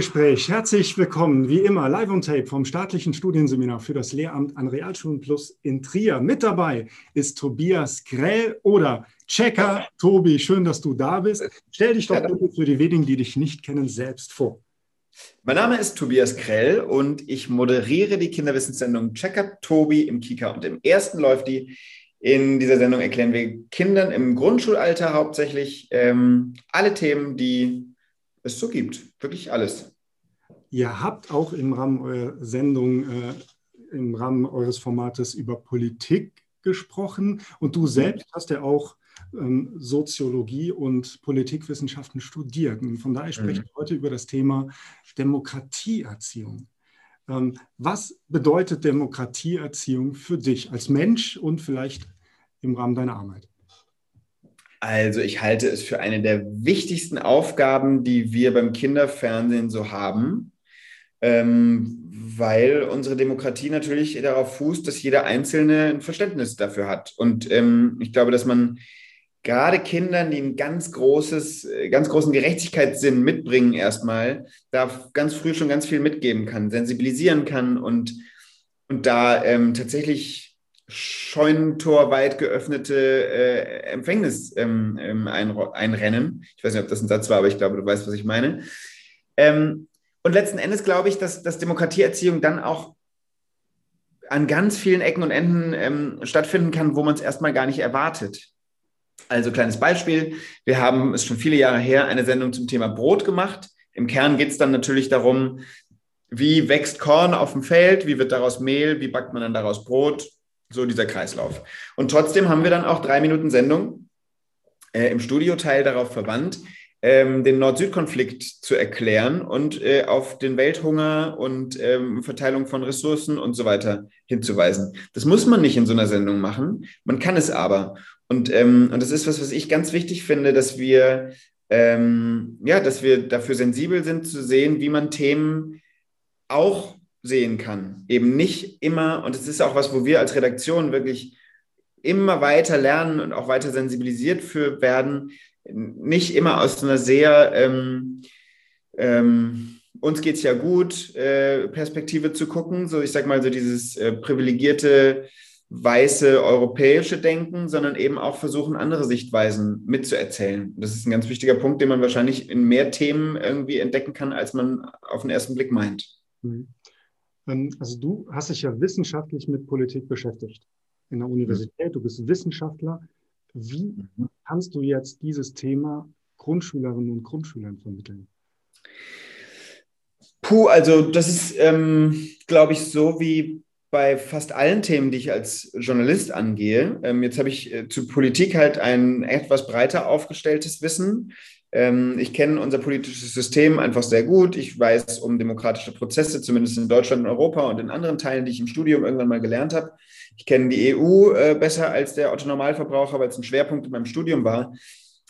Studiogespräch. Herzlich willkommen, wie immer, live on tape vom staatlichen Studienseminar für das Lehramt an Realschulen Plus in Trier. Mit dabei ist Tobias Grell oder Checker. Tobi, schön, dass du da bist. Stell dich doch bitte für die wenigen, die dich nicht kennen, selbst vor. Mein Name ist Tobias Grell und ich moderiere die Kinderwissenssendung Checker Tobi im Kika. Und im ersten läuft die. In dieser Sendung erklären wir Kindern im Grundschulalter hauptsächlich ähm, alle Themen, die es so gibt. Wirklich alles. Ihr habt auch im Rahmen eurer Sendung, äh, im Rahmen eures Formates über Politik gesprochen und du selbst hast ja auch ähm, Soziologie und Politikwissenschaften studiert. Und von daher spreche mhm. ich heute über das Thema Demokratieerziehung. Ähm, was bedeutet Demokratieerziehung für dich als Mensch und vielleicht im Rahmen deiner Arbeit? Also ich halte es für eine der wichtigsten Aufgaben, die wir beim Kinderfernsehen so haben, weil unsere Demokratie natürlich darauf fußt, dass jeder Einzelne ein Verständnis dafür hat. Und ähm, ich glaube, dass man gerade Kindern, die ein ganz großes, ganz großen Gerechtigkeitssinn mitbringen, erstmal, da ganz früh schon ganz viel mitgeben kann, sensibilisieren kann und, und da ähm, tatsächlich Scheunentor weit geöffnete äh, Empfängnis ähm, ähm, ein, einrennen. Ich weiß nicht, ob das ein Satz war, aber ich glaube, du weißt, was ich meine. Ähm, und letzten Endes glaube ich, dass, dass Demokratieerziehung dann auch an ganz vielen Ecken und Enden ähm, stattfinden kann, wo man es erstmal gar nicht erwartet. Also kleines Beispiel, wir haben, es schon viele Jahre her, eine Sendung zum Thema Brot gemacht. Im Kern geht es dann natürlich darum, wie wächst Korn auf dem Feld, wie wird daraus Mehl, wie backt man dann daraus Brot, so dieser Kreislauf. Und trotzdem haben wir dann auch drei Minuten Sendung äh, im Studioteil darauf verwandt, ähm, den Nord-Süd-Konflikt zu erklären und äh, auf den Welthunger und ähm, Verteilung von Ressourcen und so weiter hinzuweisen. Das muss man nicht in so einer Sendung machen, man kann es aber. Und, ähm, und das ist was, was ich ganz wichtig finde, dass wir, ähm, ja, dass wir dafür sensibel sind zu sehen, wie man Themen auch sehen kann. Eben nicht immer, und es ist auch was, wo wir als Redaktion wirklich immer weiter lernen und auch weiter sensibilisiert für werden, nicht immer aus einer sehr ähm, ähm, uns geht es ja gut, äh, Perspektive zu gucken, so ich sag mal so dieses äh, privilegierte weiße europäische Denken, sondern eben auch versuchen, andere Sichtweisen mitzuerzählen. Das ist ein ganz wichtiger Punkt, den man wahrscheinlich in mehr Themen irgendwie entdecken kann, als man auf den ersten Blick meint. Mhm. Ähm, also du hast dich ja wissenschaftlich mit Politik beschäftigt in der Universität, du bist Wissenschaftler. Wie mhm. kannst du jetzt dieses Thema Grundschülerinnen und Grundschülern vermitteln? Puh, also das ist, ähm, glaube ich, so wie bei fast allen Themen, die ich als Journalist angehe. Ähm, jetzt habe ich äh, zu Politik halt ein etwas breiter aufgestelltes Wissen. Ähm, ich kenne unser politisches System einfach sehr gut. Ich weiß um demokratische Prozesse, zumindest in Deutschland und Europa und in anderen Teilen, die ich im Studium irgendwann mal gelernt habe. Ich kenne die EU äh, besser als der Otto Normalverbraucher, weil es ein Schwerpunkt in meinem Studium war.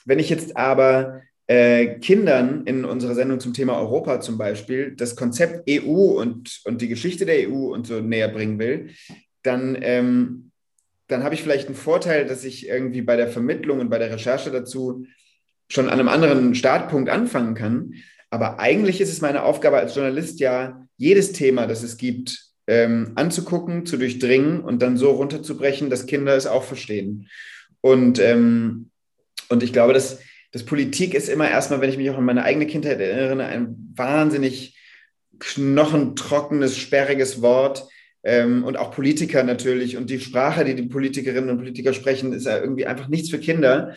Wenn ich jetzt aber äh, Kindern in unserer Sendung zum Thema Europa zum Beispiel das Konzept EU und, und die Geschichte der EU und so näher bringen will, dann, ähm, dann habe ich vielleicht einen Vorteil, dass ich irgendwie bei der Vermittlung und bei der Recherche dazu schon an einem anderen Startpunkt anfangen kann. Aber eigentlich ist es meine Aufgabe als Journalist ja, jedes Thema, das es gibt, ähm, anzugucken, zu durchdringen und dann so runterzubrechen, dass Kinder es auch verstehen. Und, ähm, und ich glaube, dass, dass Politik ist immer erstmal, wenn ich mich auch an meine eigene Kindheit erinnere, ein wahnsinnig knochentrockenes, sperriges Wort. Ähm, und auch Politiker natürlich. Und die Sprache, die die Politikerinnen und Politiker sprechen, ist ja irgendwie einfach nichts für Kinder.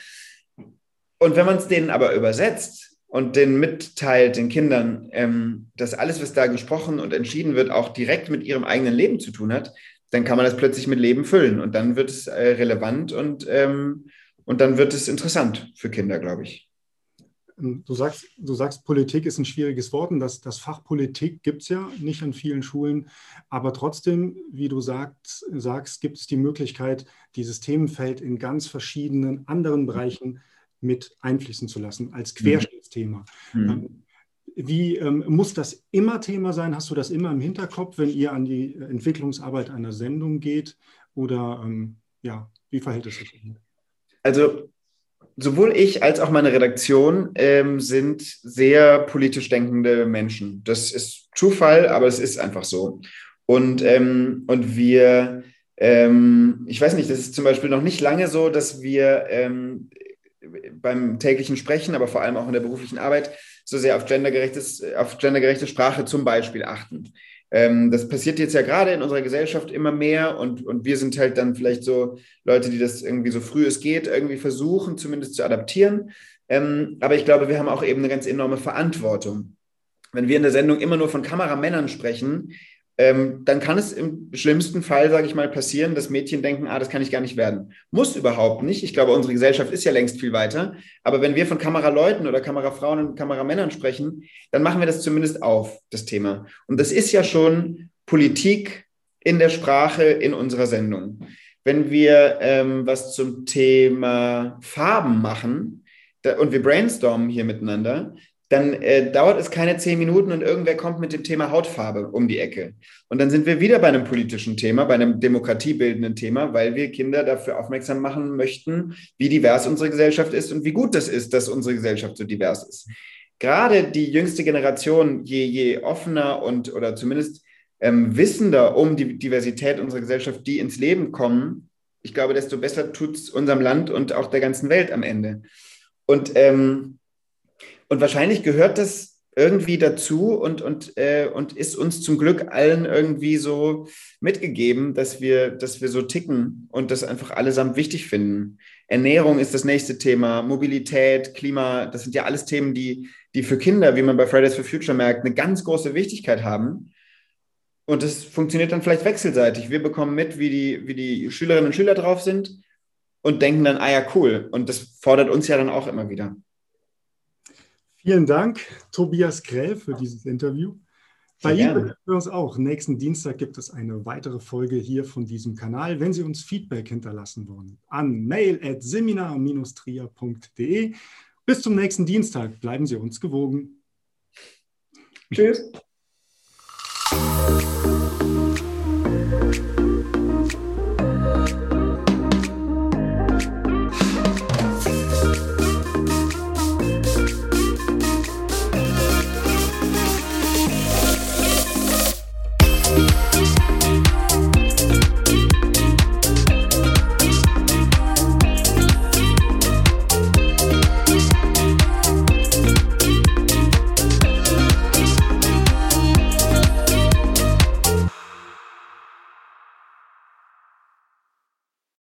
Und wenn man es denen aber übersetzt und denen mitteilt, den Kindern, ähm, dass alles, was da gesprochen und entschieden wird, auch direkt mit ihrem eigenen Leben zu tun hat, dann kann man das plötzlich mit Leben füllen und dann wird es äh, relevant und, ähm, und dann wird es interessant für Kinder, glaube ich. Ähm, du sagst, du sagst, Politik ist ein schwieriges Wort und das, das Fach Politik gibt es ja nicht an vielen Schulen. Aber trotzdem, wie du sagst, sagst gibt es die Möglichkeit, dieses Themenfeld in ganz verschiedenen anderen Bereichen mit einfließen zu lassen als mhm. Querschnittsthema. Mhm. Ähm, wie ähm, muss das immer Thema sein? Hast du das immer im Hinterkopf, wenn ihr an die Entwicklungsarbeit einer Sendung geht? Oder ähm, ja, wie verhält es sich? Also sowohl ich als auch meine Redaktion ähm, sind sehr politisch denkende Menschen. Das ist Zufall, aber es ist einfach so. Und, ähm, und wir, ähm, ich weiß nicht, das ist zum Beispiel noch nicht lange so, dass wir ähm, beim täglichen Sprechen, aber vor allem auch in der beruflichen Arbeit so sehr auf, gendergerechtes, auf gendergerechte Sprache zum Beispiel achten. Ähm, das passiert jetzt ja gerade in unserer Gesellschaft immer mehr und, und wir sind halt dann vielleicht so Leute, die das irgendwie so früh es geht, irgendwie versuchen, zumindest zu adaptieren. Ähm, aber ich glaube, wir haben auch eben eine ganz enorme Verantwortung. Wenn wir in der Sendung immer nur von Kameramännern sprechen, ähm, dann kann es im schlimmsten Fall, sage ich mal, passieren, dass Mädchen denken, ah, das kann ich gar nicht werden. Muss überhaupt nicht. Ich glaube, unsere Gesellschaft ist ja längst viel weiter. Aber wenn wir von Kameraleuten oder Kamerafrauen und Kameramännern sprechen, dann machen wir das zumindest auf, das Thema. Und das ist ja schon Politik in der Sprache in unserer Sendung. Wenn wir ähm, was zum Thema Farben machen da, und wir brainstormen hier miteinander, dann äh, dauert es keine zehn Minuten und irgendwer kommt mit dem Thema Hautfarbe um die Ecke. Und dann sind wir wieder bei einem politischen Thema, bei einem demokratiebildenden Thema, weil wir Kinder dafür aufmerksam machen möchten, wie divers unsere Gesellschaft ist und wie gut das ist, dass unsere Gesellschaft so divers ist. Gerade die jüngste Generation, je, je offener und oder zumindest ähm, wissender um die Diversität unserer Gesellschaft, die ins Leben kommen, ich glaube, desto besser tut es unserem Land und auch der ganzen Welt am Ende. Und ähm, und wahrscheinlich gehört das irgendwie dazu und, und, äh, und ist uns zum Glück allen irgendwie so mitgegeben, dass wir, dass wir so ticken und das einfach allesamt wichtig finden. Ernährung ist das nächste Thema, Mobilität, Klima, das sind ja alles Themen, die, die für Kinder, wie man bei Fridays for Future merkt, eine ganz große Wichtigkeit haben. Und das funktioniert dann vielleicht wechselseitig. Wir bekommen mit, wie die, wie die Schülerinnen und Schüler drauf sind und denken dann, ah ja, cool. Und das fordert uns ja dann auch immer wieder. Vielen Dank, Tobias Grell, für dieses Interview. Bei Ihnen hören wir uns auch. Nächsten Dienstag gibt es eine weitere Folge hier von diesem Kanal. Wenn Sie uns Feedback hinterlassen wollen, an mail at seminar-trier.de. Bis zum nächsten Dienstag. Bleiben Sie uns gewogen. Tschüss.